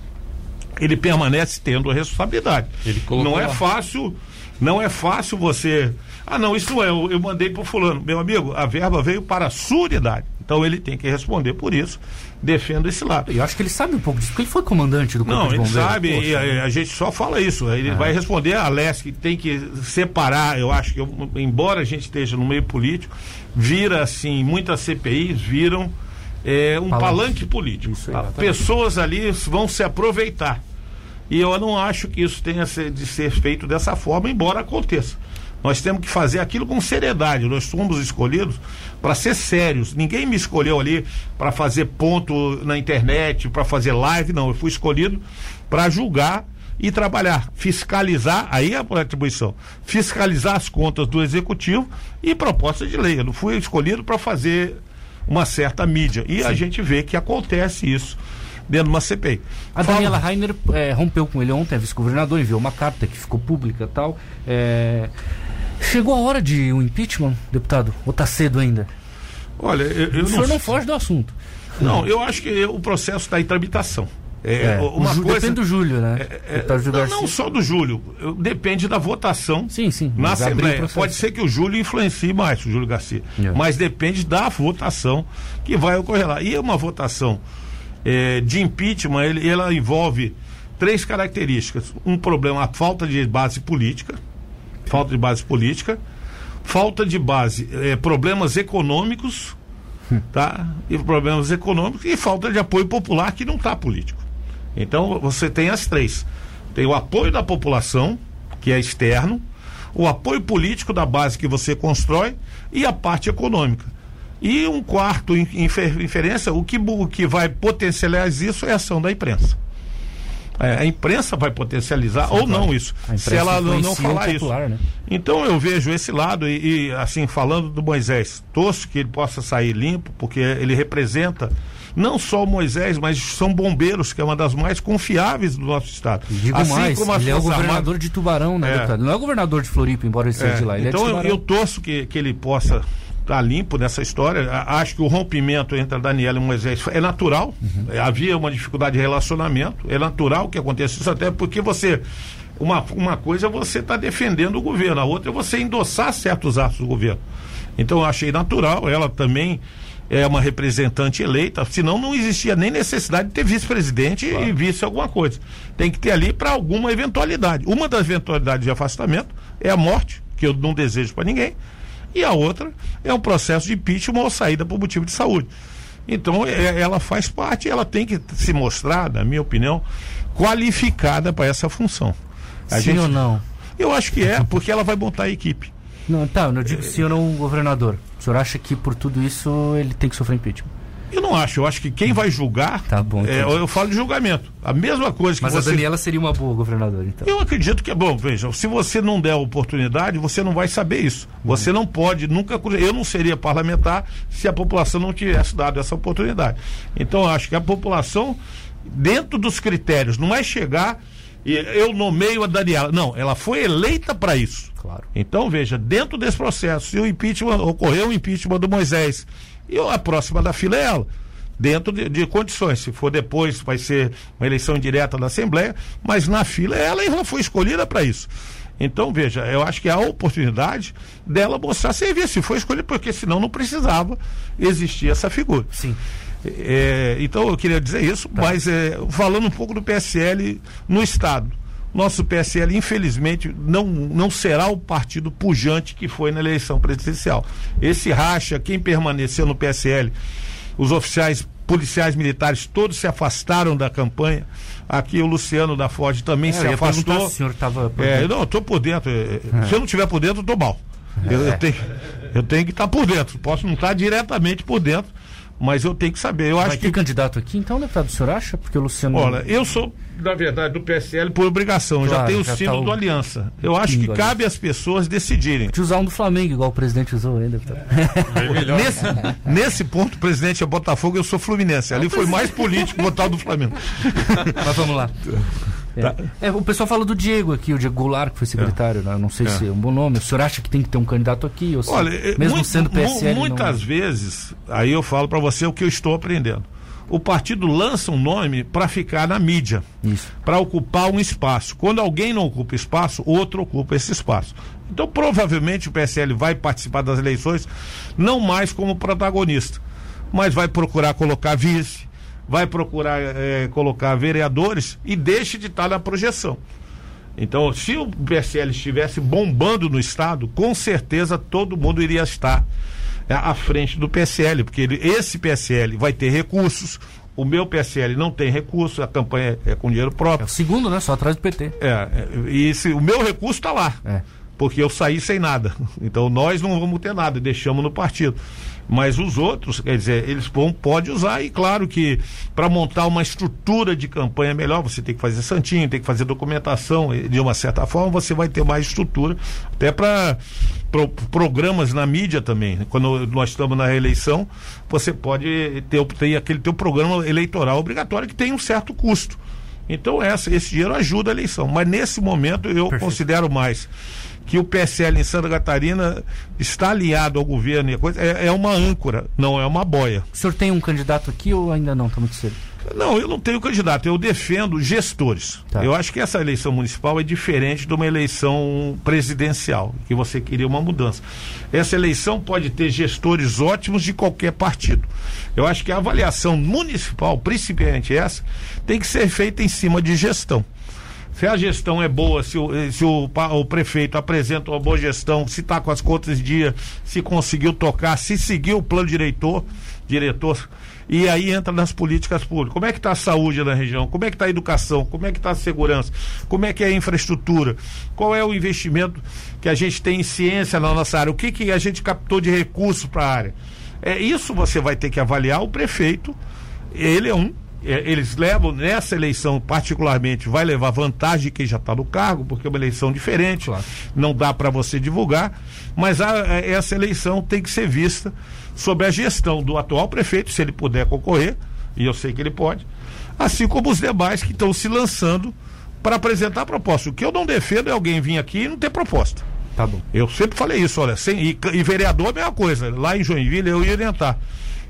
ele permanece tendo a responsabilidade. não é lá. fácil, não é fácil você ah, não, isso não é, eu, eu mandei para fulano. Meu amigo, a verba veio para a sua unidade. Então ele tem que responder por isso. Defendo esse lado. Eu acho que ele sabe um pouco disso, porque ele foi comandante do Corpo Não, de ele sabe, e a, a, gente só fala isso. Ele é. vai responder a que tem que separar, eu acho que, eu, embora a gente esteja no meio político, vira assim, muitas CPIs viram é, um palanque, palanque político. Isso, Pessoas ali vão se aproveitar. E eu não acho que isso tenha de ser feito dessa forma, embora aconteça. Nós temos que fazer aquilo com seriedade. Nós somos escolhidos para ser sérios. Ninguém me escolheu ali para fazer ponto na internet, para fazer live, não. Eu fui escolhido para julgar e trabalhar, fiscalizar, aí é a atribuição, fiscalizar as contas do executivo e proposta de lei. Eu não fui escolhido para fazer uma certa mídia. E Sim. a gente vê que acontece isso dentro de uma CPI. A Fala. Daniela Rainer é, rompeu com ele ontem, a vice-governador, enviou uma carta que ficou pública tal. É, Chegou a hora de um impeachment, deputado? Ou está cedo ainda? Olha, eu, eu o senhor não foge do assunto. Não, eu acho que o processo está em tramitação. É, uma coisa depende do Júlio, né? É, é, não, não, só do Júlio, depende da votação. Sim, sim. Na Assembleia. Pode ser que o Júlio influencie mais, o Júlio Garcia. É. Mas depende da votação que vai ocorrer lá. E uma votação é, de impeachment, ele, ela envolve três características: um problema, a falta de base política, falta de base política, falta de base, é, problemas econômicos, hum. tá? E problemas econômicos e falta de apoio popular que não está político. Então você tem as três: tem o apoio da população, que é externo, o apoio político da base que você constrói e a parte econômica. E um quarto inferência, o que, o que vai potencializar isso é a ação da imprensa. É, a imprensa vai potencializar Sim, ou claro. não isso, se ela não, falar isso. Né? Então eu vejo esse lado e, e, assim, falando do Moisés, torço que ele possa sair limpo, porque ele representa não só o Moisés, mas são bombeiros, que é uma das mais confiáveis do nosso estado. digo assim mais, como ele é o governador armadas... de Tubarão, né, é. deputado? Não é o governador de Floripa, embora ele seja é. de lá. Ele é então é eu, eu torço que, que ele possa tá limpo nessa história. Acho que o rompimento entre a Daniela e o Moisés é natural. Uhum. Havia uma dificuldade de relacionamento. É natural que aconteça isso, até porque você. Uma, uma coisa é você estar tá defendendo o governo, a outra é você endossar certos atos do governo. Então eu achei natural, ela também é uma representante eleita, senão não existia nem necessidade de ter vice-presidente claro. e vice alguma coisa. Tem que ter ali para alguma eventualidade. Uma das eventualidades de afastamento é a morte, que eu não desejo para ninguém, e a outra é um processo de impeachment ou saída por motivo de saúde. Então, é, ela faz parte, ela tem que se mostrar, na minha opinião, qualificada para essa função. A sim gente, ou não? Eu acho que é, porque ela vai montar a equipe. Não, tá, eu digo sim ou não o governador. O senhor acha que por tudo isso ele tem que sofrer impeachment? Eu não acho, eu acho que quem vai julgar. Tá bom. É, eu falo de julgamento. A mesma coisa que Mas você... a Daniela seria uma boa governadora, então. Eu acredito que é bom. Veja, se você não der oportunidade, você não vai saber isso. Você não pode nunca. Eu não seria parlamentar se a população não tivesse dado essa oportunidade. Então, eu acho que a população, dentro dos critérios, não é chegar eu nomeio a Daniela. Não, ela foi eleita para isso. Claro. Então, veja, dentro desse processo, se o impeachment ocorreu o impeachment do Moisés e a próxima da fila é ela. Dentro de, de, condições. Se for depois, vai ser uma eleição direta da Assembleia, mas na fila é ela e ela foi escolhida para isso. Então, veja, eu acho que é a oportunidade dela mostrar serviço. Se foi escolhida, porque senão não precisava existir essa figura. Sim. É, então, eu queria dizer isso, tá. mas é, falando um pouco do PSL no Estado. Nosso PSL, infelizmente, não, não será o partido pujante que foi na eleição presidencial. Esse racha, quem permaneceu no PSL, os oficiais policiais militares todos se afastaram da campanha. Aqui o Luciano da Ford também é, se afastou. Se o senhor estava é, não, eu estou por dentro. É, é. Se eu não estiver por dentro, eu estou mal. Eu, eu, tenho, eu tenho que estar tá por dentro. Posso não estar tá diretamente por dentro, mas eu tenho que saber. Eu Vai acho que candidato aqui, então, deputado, o senhor acha? Porque o Luciano. Olha, eu sou, na verdade, do PSL por obrigação. Claro, já tenho o símbolo tá o... do Aliança. Eu acho que cabe às pessoas decidirem. De usar um do Flamengo, igual o presidente usou ainda. É nesse, nesse ponto, o presidente é Botafogo, eu sou Fluminense. Ali foi mais político botar o do Flamengo. Mas vamos lá. Tá. É, o pessoal fala do Diego aqui, o Diego Goulart, que foi secretário, é. né? não sei é. se é um bom nome. O senhor acha que tem que ter um candidato aqui? Ou se, Olha, é, mesmo muito, sendo PSL. Muitas não... vezes, aí eu falo para você o que eu estou aprendendo. O partido lança um nome para ficar na mídia, para ocupar um espaço. Quando alguém não ocupa espaço, outro ocupa esse espaço. Então, provavelmente, o PSL vai participar das eleições, não mais como protagonista, mas vai procurar colocar vice, vai procurar é, colocar vereadores e deixe de estar na projeção. Então, se o PSL estivesse bombando no Estado, com certeza todo mundo iria estar é, à frente do PSL, porque ele, esse PSL vai ter recursos, o meu PSL não tem recurso, a campanha é, é com dinheiro próprio. É o segundo, né? Só atrás do PT. É, é e esse, o meu recurso está lá. É. Porque eu saí sem nada. Então nós não vamos ter nada, deixamos no partido. Mas os outros, quer dizer, eles vão, pode usar e claro que para montar uma estrutura de campanha melhor, você tem que fazer santinho, tem que fazer documentação, de uma certa forma você vai ter mais estrutura, até para pro, programas na mídia também. Quando nós estamos na reeleição, você pode ter, ter aquele teu programa eleitoral obrigatório que tem um certo custo. Então essa, esse dinheiro ajuda a eleição. Mas nesse momento eu Perfeito. considero mais que o PSL em Santa Catarina está aliado ao governo e a coisa, é, é, uma âncora, não é uma boia. O senhor tem um candidato aqui ou ainda não? Está muito cedo. Não, eu não tenho candidato, eu defendo gestores. Tá. Eu acho que essa eleição municipal é diferente de uma eleição presidencial, que você queria uma mudança. Essa eleição pode ter gestores ótimos de qualquer partido. Eu acho que a avaliação municipal, principalmente essa, tem que ser feita em cima de gestão. Se a gestão é boa, se o, se o, o prefeito apresenta uma boa gestão, se está com as contas em dia, se conseguiu tocar, se seguiu o plano diretor, diretor, e aí entra nas políticas públicas. Como é que está a saúde na região? Como é que está a educação? Como é que está a segurança? Como é que é a infraestrutura? Qual é o investimento que a gente tem em ciência na nossa área? O que, que a gente captou de recursos para a área? É isso você vai ter que avaliar o prefeito. Ele é um é, eles levam nessa eleição particularmente vai levar vantagem de quem já está no cargo porque é uma eleição diferente Claro. não dá para você divulgar mas a- a- essa eleição tem que ser vista sobre a gestão do atual prefeito se ele puder concorrer e eu sei que ele pode assim como os demais que estão se lançando para apresentar proposta o que eu não defendo é alguém vir aqui e não ter proposta Tá bom. eu sempre falei isso, olha, sem, e, e vereador é a mesma coisa. Lá em Joinville eu ia orientar.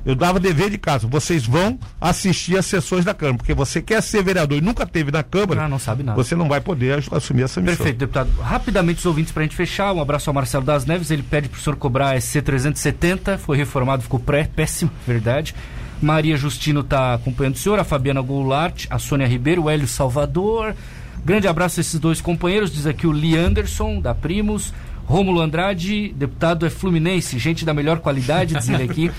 Eu dava dever de casa. Vocês vão assistir às sessões da Câmara, porque você quer ser vereador e nunca teve na Câmara, Ah, não sabe nada. você não vai poder assumir essa missão. Perfeito, deputado. Rapidamente os ouvintes pra gente fechar. Um abraço ao Marcelo das Neves. Ele pede pro senhor cobrar a SC370. Foi reformado, ficou pré, péssimo, verdade. Maria Justino tá acompanhando o senhor, a Fabiana Goulart, a Sônia Ribeiro, o Hélio Salvador. Grande abraço a esses dois companheiros, diz aqui o Lee Anderson, da Primos. Rômulo Andrade, deputado é fluminense, gente da melhor qualidade, diz ele aqui.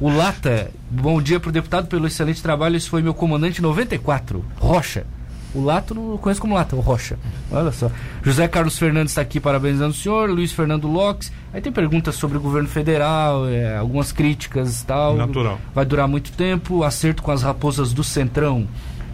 O Lata, bom dia pro deputado pelo excelente trabalho, esse foi meu comandante 94, Rocha. O Lato não conheço como Lata, o Rocha. Olha só. José Carlos Fernandes está aqui parabenizando o senhor. Luiz Fernando Lopes. Aí tem perguntas sobre o governo federal, é, algumas críticas e tal. Natural. Vai durar muito tempo. Acerto com as raposas do Centrão.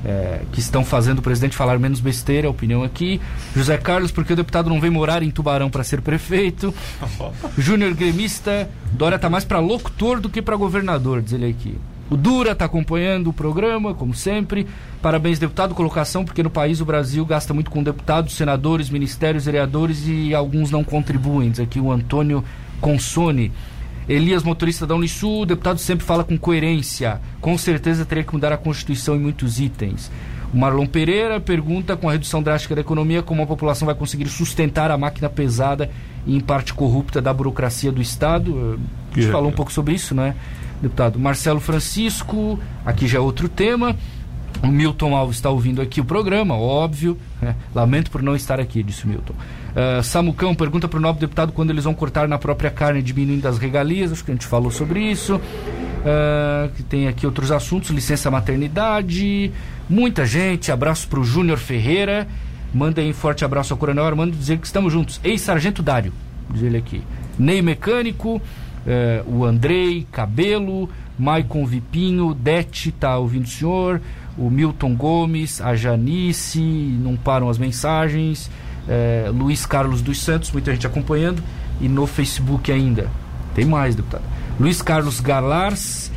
É, que estão fazendo o presidente falar menos besteira, opinião aqui. José Carlos, porque o deputado não vem morar em Tubarão para ser prefeito. Júnior Gremista, Dória tá mais para locutor do que para governador, diz ele aqui. O Dura tá acompanhando o programa, como sempre. Parabéns, deputado. Colocação, porque no país o Brasil gasta muito com deputados, senadores, ministérios, vereadores e alguns não contribuem. Diz aqui o Antônio Consone. Elias, motorista da Unisul, o deputado sempre fala com coerência. Com certeza teria que mudar a Constituição em muitos itens. O Marlon Pereira pergunta, com a redução drástica da economia, como a população vai conseguir sustentar a máquina pesada e, em parte, corrupta da burocracia do Estado. A gente falou um pouco sobre isso, né, deputado? Marcelo Francisco, aqui já é outro tema. O Milton Alves está ouvindo aqui o programa, óbvio. né? Lamento por não estar aqui, disse o Milton. Ah, Samucão pergunta para o nobre deputado quando eles vão cortar na própria carne, diminuindo as regalias. Acho que a gente falou sobre isso. Ah, que tem aqui outros assuntos, licença maternidade. Muita gente. Abraço para o Júnior Ferreira. Manda aí um forte abraço ao Coronel Armando dizer que estamos juntos. Ex-Sargento Dário, diz ele aqui. Ney Mecânico, eh, o Andrei, Cabelo, Maicon Vipinho, Dete tá ouvindo o senhor, o Milton Gomes, a Janice, não param as mensagens, eh, Luiz Carlos dos Santos, muita gente acompanhando, e no Facebook ainda. Tem mais, deputado. Luiz Carlos Galars,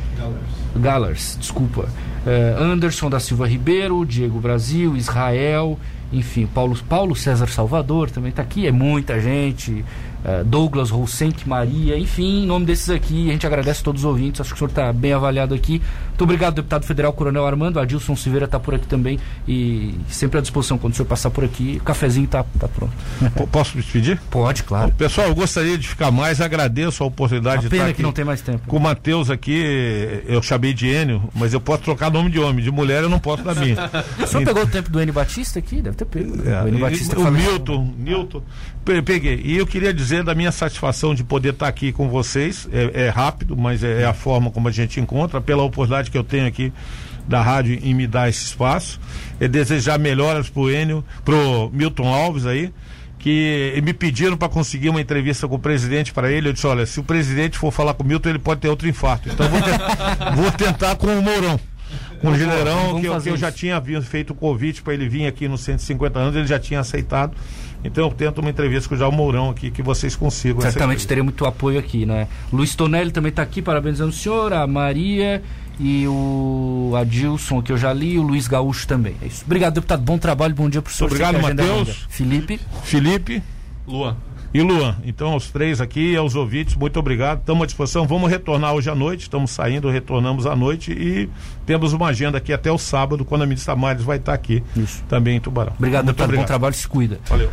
Galars, desculpa. Eh, Anderson da Silva Ribeiro, Diego Brasil, Israel, enfim, Paulo, Paulo César Salvador também está aqui, é muita gente. Eh, Douglas Roussenck Maria, enfim, em nome desses aqui, a gente agradece a todos os ouvintes, acho que o senhor está bem avaliado aqui. Muito obrigado, deputado federal Coronel Armando, Adilson Silveira está por aqui também e sempre à disposição quando o senhor passar por aqui. O cafezinho está tá pronto. P- Posso me despedir? Pode, claro. Pessoal, eu gostaria de ficar mais, agradeço a oportunidade A de pena estar que aqui. não tem mais tempo. Com o Matheus aqui, eu chamei de Enio, mas eu posso trocar nome de homem, de mulher eu não posso dar minha. O senhor pegou o tempo do N Batista aqui? Deve ter pego. né? É, o N e- Batista o faleceu. Milton, Newton, pe- peguei. E eu queria dizer da minha satisfação de poder estar aqui com vocês. É, é rápido, mas é, é a forma como a gente encontra, pela oportunidade que eu tenho aqui da rádio em me dar esse espaço. É desejar melhoras pro Enio, pro Milton Alves aí. Que me pediram para conseguir uma entrevista com o presidente para ele. Eu disse: olha, se o presidente for falar com o Milton, ele pode ter outro infarto. Então vou, te- vou tentar com o Mourão. Com o generão, que, eu- que eu já tinha feito o convite para ele vir aqui nos 150 anos, ele já tinha aceitado. Então eu tento uma entrevista com o João Mourão aqui, que vocês consigam. Certamente teria muito apoio aqui, né? Luiz Tonelli também está aqui, parabenizando o senhor, a Maria e o Adilson, que eu já li, e o Luiz Gaúcho também. É isso. Obrigado, deputado. Bom trabalho, bom dia para o senhor. Obrigado, Matheus. Felipe, Felipe, Lua. E Luan, então aos três aqui, aos ouvintes, muito obrigado. Estamos à disposição. Vamos retornar hoje à noite. Estamos saindo, retornamos à noite e temos uma agenda aqui até o sábado, quando a ministra Mares vai estar aqui Isso. também em Tubarão. Obrigado, muito deputado. obrigado. Bom trabalho, se cuida. Valeu.